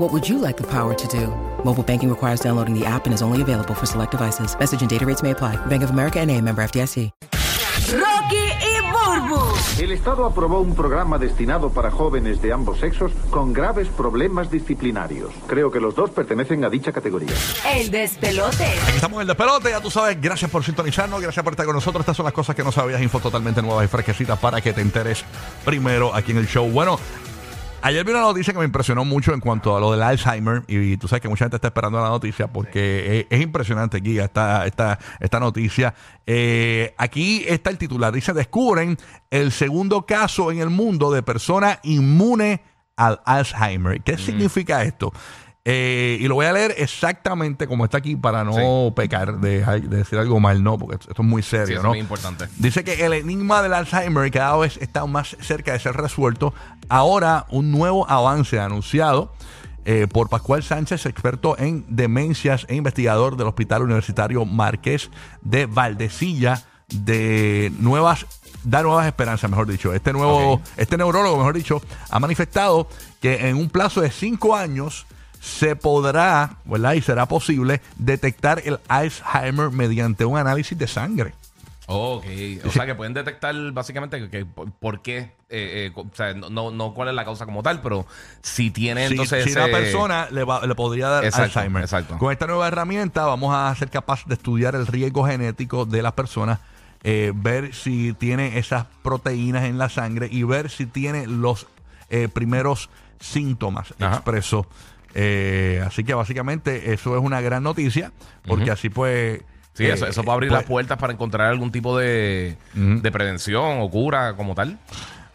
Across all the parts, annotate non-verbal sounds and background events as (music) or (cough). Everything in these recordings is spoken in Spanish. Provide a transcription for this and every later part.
What would you like the power to do? Mobile banking requires downloading the app and is only available for select devices. Message and data rates may apply. Bank of America and a member FDIC. Rocky y Burbu. El Estado aprobó un programa destinado para jóvenes de ambos sexos con graves problemas disciplinarios. Creo que los dos pertenecen a dicha categoría. El despelote. Estamos en el despelote, ya tú sabes. Gracias por sintonizarnos, gracias por estar con nosotros. Estas son las cosas que no sabías, info totalmente nuevas y fresquecitas para que te enteres primero aquí en el show. Bueno, ayer vi una noticia que me impresionó mucho en cuanto a lo del Alzheimer. Y, tú sabes que mucha gente está esperando la noticia porque es, es impresionante aquí esta, esta, esta noticia. Eh, aquí está el titular. Dice, descubren el segundo caso en el mundo de persona inmune al Alzheimer. ¿Qué significa esto? Eh, y lo voy a leer exactamente como está aquí para no pecar de, de decir algo mal, no, porque esto es muy serio, Sí, eso ¿no? es muy importante. Dice que el enigma del Alzheimer cada vez está más cerca de ser resuelto. Ahora, un nuevo avance anunciado eh, por Pascual Sánchez, experto en demencias e investigador del Hospital Universitario Marqués de Valdecilla, de nuevas da nuevas esperanzas, mejor dicho. Este nuevo, este neurólogo, mejor dicho, ha manifestado que en un plazo de cinco años se podrá, ¿verdad? Y será posible detectar el Alzheimer mediante un análisis de sangre. Ok, o sea que pueden detectar básicamente que, que por, qué, eh, eh, o sea, no, no, cuál es la causa como tal, pero si tiene Si- entonces... si, una persona le, va- le podría dar Exacto, Alzheimer. exacto. Con esta nueva herramienta vamos a ser capaces de estudiar el riesgo genético de las personas, eh, ver si tiene esas proteínas en la sangre y ver si tiene los primeros síntomas Ajá. expresos. Eh, así que básicamente eso es una gran noticia, porque así pues... Sí, eh, eso, a abrir pues, las puertas para encontrar algún tipo de, Ujú. de prevención o cura como tal.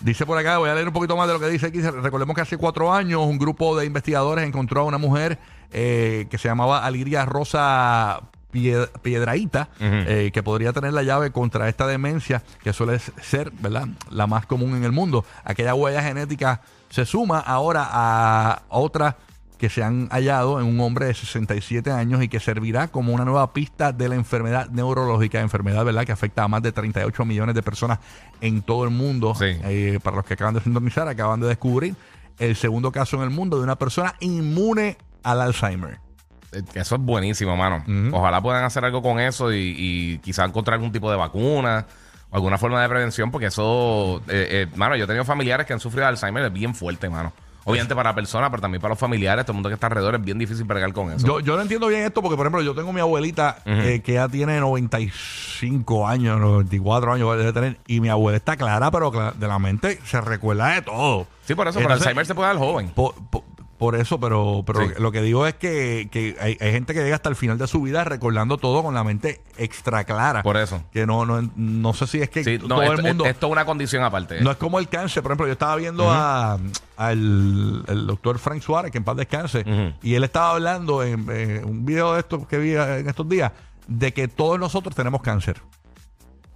Dice por acá, voy a leer un poquito más de lo que dice aquí. Recordemos que hace cuatro años un grupo de investigadores encontró a una mujer eh, que se llamaba Aliria Rosa Pie- Piedraíta, eh, que podría tener la llave contra esta demencia que suele ser, ¿verdad?, la más común en el mundo. Aquella huella genética se suma ahora a otra que se han hallado en un hombre de 67 años y que servirá como una nueva pista de la enfermedad neurológica, enfermedad ¿verdad? que afecta a más de 38 millones de personas en todo el mundo. Sí. Eh, para los que acaban de sintonizar, acaban de descubrir el segundo caso en el mundo de una persona inmune al Alzheimer. Eh, Eso es buenísimo, mano. Ojalá puedan hacer algo con eso y, y quizá encontrar algún tipo de vacuna o alguna forma de prevención, porque eso, eh, eh, mano, yo he tenido familiares que han sufrido de Alzheimer, es bien fuerte, mano. Obviamente para la persona, pero también para los familiares, todo el mundo que está alrededor, es bien difícil bregar con eso. Yo, yo no entiendo bien esto porque, por ejemplo, yo tengo mi abuelita eh, que ya tiene 95 años, 94 años debe tener, y mi abuela está clara, pero de la mente se recuerda de todo. sí, por eso, pero Alzheimer se puede dar joven. Por, por- eso, pero, pero Sí. lo que digo es que, que hay, hay gente que llega hasta el final de su vida recordando todo con la mente extra clara. Por eso. Que no, no, no sé si es que Sí, no, todo esto, el mundo... esto es una condición aparte. No es como el cáncer, por ejemplo, yo estaba viendo a- al el doctor Frank Suárez, que en paz descanse, y él estaba hablando en, eh, un video de esto que vi en estos días, de que todos nosotros tenemos cáncer.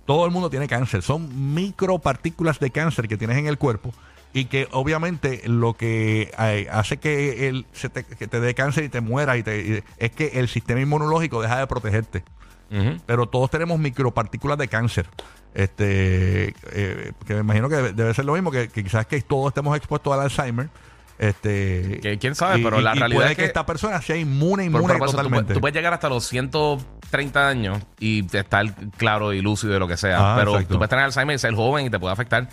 Todo el mundo tiene cáncer. Son micropartículas de cáncer que tienes en el cuerpo y que obviamente lo que eh, hace que, el, se te, que te dé cáncer y te mueras y te, y- es que el sistema inmunológico deja de protegerte pero todos tenemos micropartículas de cáncer. Este, eh, que me imagino que debe, debe ser lo mismo, que, que quizás que todos estemos expuestos al Alzheimer. Este, Que quién sabe, y- pero la y realidad puede es que, que- esta persona sea inmune, inmune por eso totalmente. tú puedes llegar hasta los 130 años y estar claro y lúcido de lo que sea. Ah, pero exacto. tú puedes tener Alzheimer y ser joven y te puede afectar.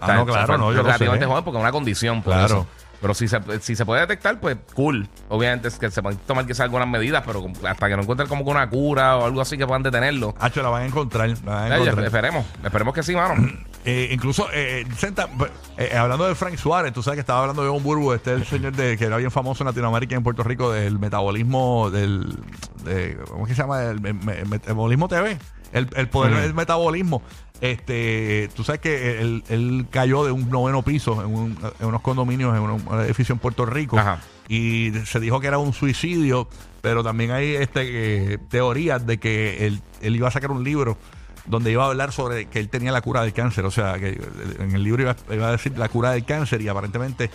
Ah, no, claro, no, yo lo relativamente sé. joven porque es una condición. Por Claro. eso. Pero si se, si se puede detectar, pues cool. Obviamente es que se pueden tomar quizás algunas medidas, pero hasta que no encuentren como que una cura o algo así que puedan detenerlo. Hacho, la van a encontrar. la van a Eh, encontrar. esperemos, esperemos que sí, mano. (clears throat) Eh, incluso, eh, Senta, eh, hablando de Frank Suárez, tú sabes que estaba hablando de un Burbu, este es el señor de, que era bien famoso en Latinoamérica y en Puerto Rico del metabolismo del. de- ¿Cómo es que se llama? El me- me- metabolismo TV. El, el poder del metabolismo. Este, tú sabes que él, él cayó de un noveno piso en, un- en unos condominios en un, edificio en Puerto Rico Ajá. y se dijo que era un suicidio, pero también hay este eh, teorías de que él, él iba a sacar un libro donde iba a hablar sobre que él tenía la cura del cáncer, o sea, que en el libro iba, iba a decir la cura del cáncer y aparentemente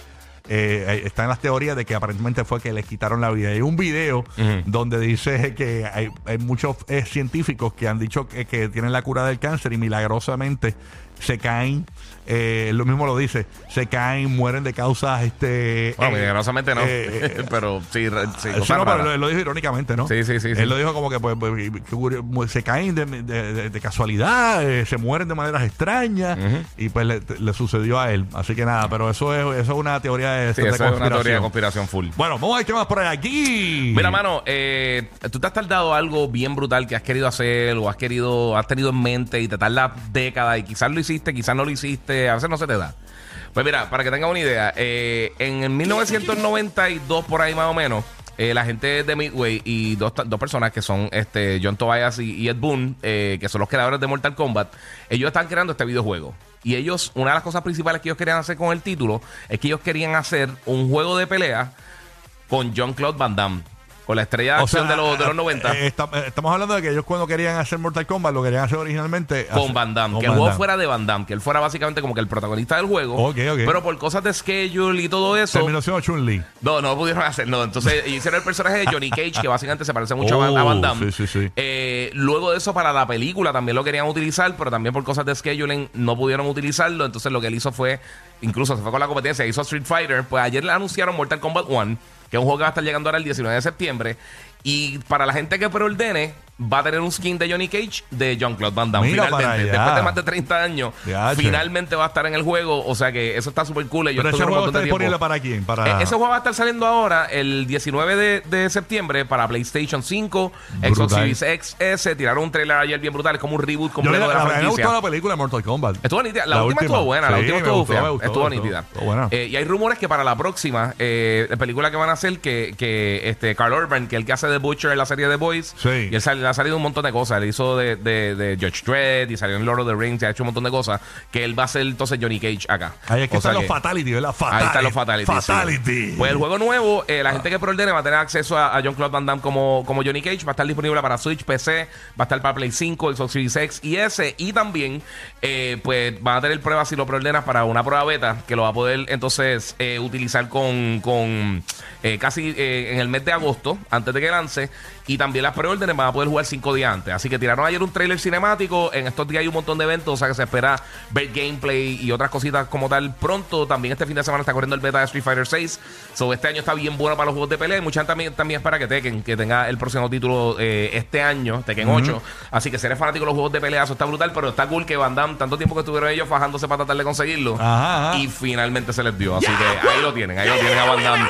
eh, están las teorías de que aparentemente fue que le quitaron la vida. Hay un video donde dice que hay, hay muchos eh, científicos que han dicho que, que tienen la cura del cáncer y milagrosamente se caen, eh, lo mismo lo dice, se caen, mueren de causas este Bueno, eh, milagrosamente no. eh, (laughs) pero sí, re- sí, Sí, cosas no, pero raras. lo, dijo irónicamente, ¿no? Sí, sí, sí, sí. Él lo dijo como que pues, pues, se caen de, de- de- casualidad, eh, se mueren de maneras extrañas y pues le, le sucedió a él. Así que nada, pero eso es, eso es una teoría de, Sí, de eso es una teoría de conspiración. full. Bueno, vamos a ver qué más por ahí aquí. Mira, mano, eh, tú te has tardado algo bien brutal que has querido hacer o has querido, has tenido en mente y te tarda décadas y quizás lo hiciste, quizás no lo hiciste, a veces no se te da. Pues mira, para que tengas una idea, eh, en el 1992 por ahí más o menos, eh, la gente de Midway y dos, dos personas que son este John Tobias y, y Ed Boon, eh, que son los creadores de Mortal Kombat, ellos están creando este videojuego. Y ellos, una de las cosas principales que ellos querían hacer con el título es que ellos querían hacer un juego de pelea con John Claude Van Damme. Con la estrella de O sea, acción de, los, de los 90. eh, está- eh, estamos hablando de que ellos cuando querían hacer Mortal Kombat lo querían hacer originalmente con hacer- Van Damme. con que el Van juego Damme. fuera de Van Damme. Que él fuera básicamente como que el protagonista del juego. Ok, ok. Pero por cosas de schedule y todo eso. Terminó siendo Chun-Li. No, no lo pudieron hacer, no. Entonces (laughs) hicieron el personaje de Johnny Cage, que básicamente se parece mucho a Van- a Oh, Van Damme. sí, sí, sí. Eh, luego de eso, para la película también lo querían utilizar, pero también por cosas de scheduling no pudieron utilizarlo. Entonces lo que él hizo fue, incluso se fue con la competencia, hizo Street Fighter. Pues ayer le anunciaron Mortal Kombat 1, que es un juego que va a estar llegando ahora el 19 de septiembre. Y para la gente que preordene, va a tener un skin de Johnny Cage de John Claude Van Damme. Mira finalmente, después de más de 30 años, Ya, finalmente va a estar en el juego. O sea que eso está súper cool. Ellos Pero ese juego está tiempo- disponible para quién? Para... eh, ese juego va a estar saliendo ahora el 19 de, de septiembre para PlayStation 5, Xbox. Series XS. Tiraron un trailer ayer bien brutal, es como un reboot Yo completo le- de la a mí me franquicia. gustó la película de Mortal Kombat. Estuvo nítida. La, La última, última. estuvo buena. la última estuvo gustó, estuvo nítida. Eh, y hay rumores que para la próxima eh, película que van a hacer, que, que este Carl Urban, que es el que hace de Butcher en la serie de Boys, Sí. y él sal- le ha salido un montón de cosas. Él hizo de, de, de Judge Dredd y salió en Lord of the Rings y ha hecho un montón de cosas. Que él va a ser entonces Johnny Cage acá. Ahí es que O sea están los Fatality, ¿verdad? Fatality. Ahí están los Fatality. sí. Fatality. Pues el juego nuevo, eh, la gente que preordene va a tener acceso a, a John Claude Van Damme como, como Johnny Cage. Va a estar disponible para Switch, PC, va a estar para Play 5, Xbox Series X y S. Y también, eh, pues van a tener pruebas si lo preordenas para una prueba beta que lo va a poder entonces eh, utilizar con, con eh, casi en el mes de agosto, antes de que lance. Y también las preórdenes van a poder jugar cinco días antes. Así que tiraron ayer un trailer cinemático. En estos días hay un montón de eventos. O sea que se espera ver gameplay y otras cositas como tal pronto. También este fin de semana está corriendo el beta de Street Fighter 6. So, este año está bien bueno para los juegos de pelea. Y mucha gente también, también espera que Tekken, que tenga el próximo título eh, este año, Tekken 8. Así que si eres fanático de los juegos de pelea, eso está brutal. Pero está cool que Van Damme, tanto tiempo que estuvieron ellos fajándose para tratar de conseguirlo. Ajá, ajá. Y finalmente se les dio. Así que ahí lo tienen. Ahí lo tienen a Van Damme.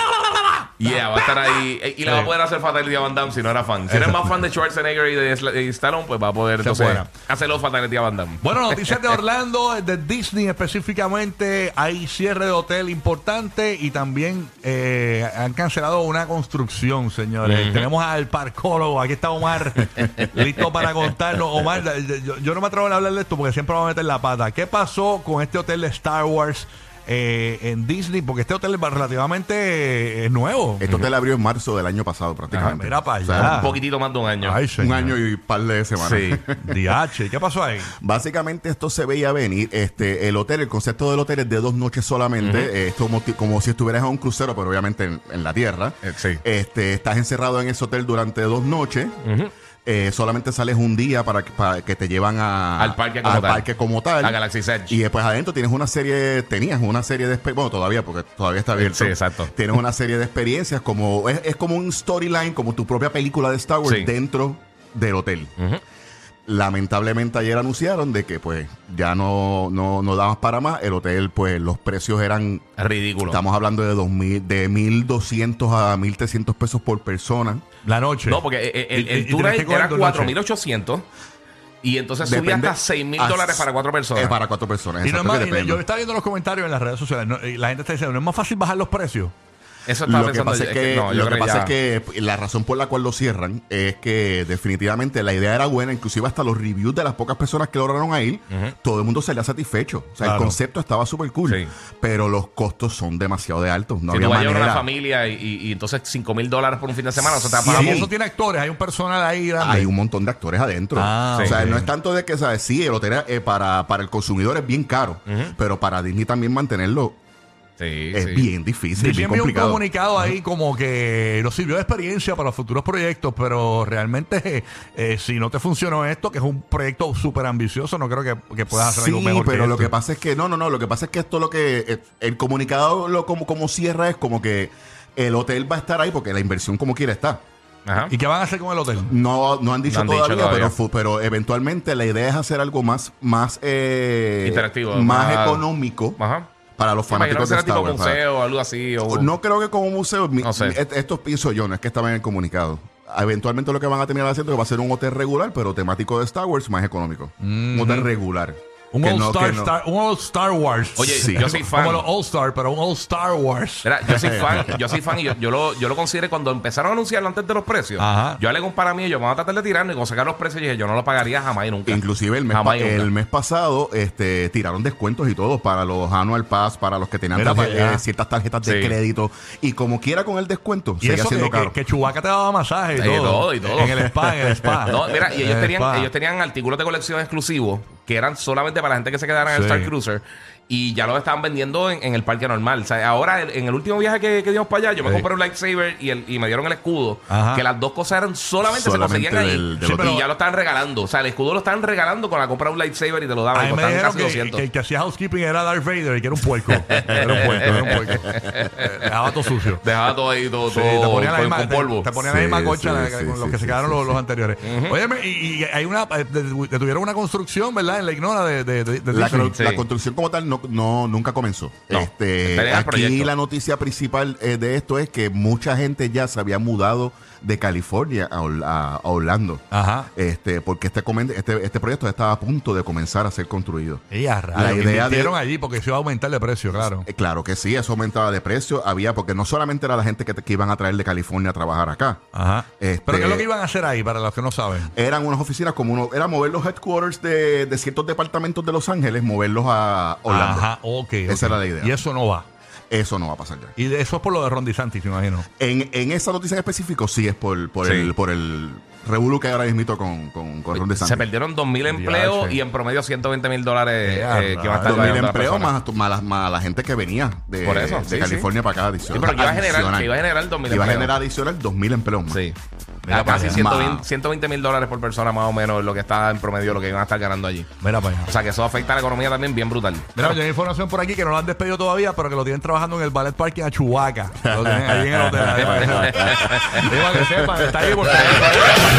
Yeah, va a estar ahí. eh, Y le va a poder hacer Fatality a Van Damme si no era fan. Si eres más fan de Schwarzenegger y de, Stallone, pues va a poder Se entonces puede. hacer los Fatality a Van Damme. Bueno, noticias de (laughs) Orlando, de Disney específicamente, hay cierre de hotel importante y también eh, han cancelado una construcción, señores. Tenemos al parcólogo, aquí está Omar, (laughs) listo para contarnos. Omar, yo, yo no me atrevo a hablar de esto porque siempre vamos a meter la pata. ¿Qué pasó con este hotel de Star Wars eh, en Disney? Porque este hotel es relativamente eh, nuevo. Este hotel abrió en marzo del año pasado, prácticamente. Ah, mira para O sea, allá. Un poquitito más de un año. Ay, un año y un par de semanas. Sí. DH, ¿qué pasó ahí? (laughs) Básicamente esto se veía venir. Este, el hotel, el concepto del hotel es de dos noches solamente. Eh, Esto como, si estuvieras en un crucero, pero obviamente en, en la tierra. Eh, sí. Este, estás encerrado en ese hotel durante dos noches. Eh, solamente sales un día para que, para que te llevan a- Al parque como al tal. parque como tal. A Galaxy's Edge. Y después adentro tienes una serie, tenías una serie de exper- bueno, todavía, porque todavía está abierto. Sí, exacto. Tienes una serie de experiencias como, es, es como un storyline, como tu propia película de Star Wars Sí. dentro del hotel. Lamentablemente ayer anunciaron de que pues ya no, no, no daban para más. El hotel, pues los precios eran, Es ridículo. estamos hablando de 2000, de 1.200 a 1.300 pesos por persona. La noche. No, porque eh, eh, el, Y- el y tour que era coger dos noches. 4.800 y entonces subía Depende- hasta 6.000 Ah, dólares para cuatro personas. Es para cuatro personas. Y no es más- y yo estaba viendo los comentarios en las redes sociales. no, y la gente está diciendo, ¿no es más fácil bajar los precios? Eso estaba Lo que pensando pasa yo, es que, no, lo que, pasa ya- es que la razón por la cual lo cierran es que definitivamente la idea era buena, inclusive hasta los reviews de las pocas personas que lograron a ir, todo el mundo salía satisfecho. O sea, Claro. el concepto estaba súper cool, Sí. pero los costos son demasiado de altos. No si había tú vas a llevar manera. una familia y, y- y entonces 5 mil dólares por un fin de semana, te a Y pagar si Sí. eso tiene actores, hay un personal ahí grande. Hay un montón de actores adentro. Ah, o sea, no es tanto de que, ¿sabes? Sí, el hotel eh, para, para el consumidor es bien caro, pero para Disney también mantenerlo Sí, es sí. bien difícil, bien envió un complicado. comunicado ahí como que nos sirvió de experiencia para los futuros proyectos, pero realmente eh, si no te funcionó esto, que es un proyecto súper ambicioso, no creo que, que puedas hacer Sí, algo mejor pero que lo esto. que pasa es que no, no, no, lo que pasa es que esto lo que eh, el comunicado lo como como cierra es como que el hotel va a estar ahí porque la inversión como quiera está. Ajá. ¿Y qué van a hacer con el hotel? No, no han dicho No han dicho todavía. Pero, pero eventualmente la idea es hacer algo más, más eh, Interactivo, más, más- económico Ajá. Para los fanáticos de Star tipo Wars. para- museo o algo así. O... No creo que como museo. mi- No sé. mi- et- Esto pienso yo, no es que estaba en el comunicado. Eventualmente lo que van a terminar haciendo es que va a ser un hotel regular, pero temático de Star Wars más económico. Un hotel regular. Un All, no- Star, no- Star- un All Star Wars. Oye, Sí. yo soy fan. Como los All Star, pero un All Star Wars. Mira, yo soy (laughs) fan, yo soy fan y yo, yo lo, yo lo consideré cuando empezaron a anunciarlo antes de los precios. Ajá. Yo le para mí, yo vamos a tratar de tirarlo y cuando sacar los precios, dije, yo no lo pagaría jamás y nunca. Inclusive el mes, Jamás pa- y nunca. el mes pasado este, tiraron descuentos y todo para los Annual Pass, para los que tenían eh, ciertas tarjetas de Sí. crédito. Y como quiera con el descuento, Y seguía eso que, siendo caro. que, que Chewbacca te daba masaje y Y todo. todo, y todo. En el spa, en el spa. (laughs) No, mira, y ellos el tenían, spa. ellos tenían artículos de colección exclusivos que eran solamente para la gente que se quedara en el. Star Cruiser y ya lo estaban vendiendo en, en el parque normal. O sea, ahora en el último viaje que, que dimos para allá, yo me Sí. compré un lightsaber y, el, y me dieron el escudo. Ajá. Que las dos cosas eran solamente, Solamente se conseguían ahí. del- del Sí, hotel. pero- y ya lo estaban regalando. O sea, el escudo lo estaban regalando con la compra de un lightsaber y te lo daban. A y mí me dijeron casi que, 200. que el que hacía housekeeping era Darth Vader y que era un puerco. Era un puerco, era un puerco. Dejaba todo sucio. Dejaba todo ahí, todo, Sí, todo te ponían la misma, con polvo. Te, ponían la misma concha sí, la- sí, con los sí, que se quedaron sí, los, sí. los anteriores. Óyeme, y, y hay una. eh, de- Detuvieron una construcción, ¿verdad? En la ignora de, la construcción como tal no, no- nunca comenzó. No, Este, aquí la noticia principal eh, de esto es que mucha gente ya se había mudado de California a, a- a Orlando. Ajá. Este, porque este, este, este proyecto estaba a punto de comenzar a ser construido. Y a La idea de- allí porque se iba a aumentar de precio, claro. Eh, claro que sí, eso aumentaba de precio. Había, porque no solamente era la gente que, te- que iban a traer de California a trabajar acá. Ajá. Este- Pero ¿qué es lo que iban a hacer ahí, para los que no saben? Eran unas oficinas como uno, era mover los headquarters de, de ciertos departamentos de Los Ángeles, moverlos a Orlando. Ajá, ok. Esa ok. era la idea. Y eso no va. Eso no va a pasar ya. Y eso es por lo de Ron DeSantis, me imagino. En, en esa noticia en específico, sí es por, por Sí. el por el revuelo que ahora mismo con, con, con Ron DeSantis. Se perdieron 2.000 empleos y en promedio 120 mil dólares eh, que va a estar 2.000 pagando la empleos más, más, la, más la gente que venía de, Por eso, de sí, California para acá. Sí, pero que iba a generar, que iba a generar 2.000 Iba a empleos. generar adicional 2.000 empleos más. Sí. Para casi allá. 120 Ma- 120 mil dólares por persona más o menos lo que está en promedio lo que iban a estar ganando allí. Mira para allá. O sea que eso afecta a la economía también bien brutal. Mira, yo hay información por aquí que no lo han despedido todavía, pero que lo tienen trabajando en el Ballet Parking a Chubaca. Lo tienen ahí en el hotel. (laughs) Digo, (laughs) que sepan, está ahí porque. (laughs)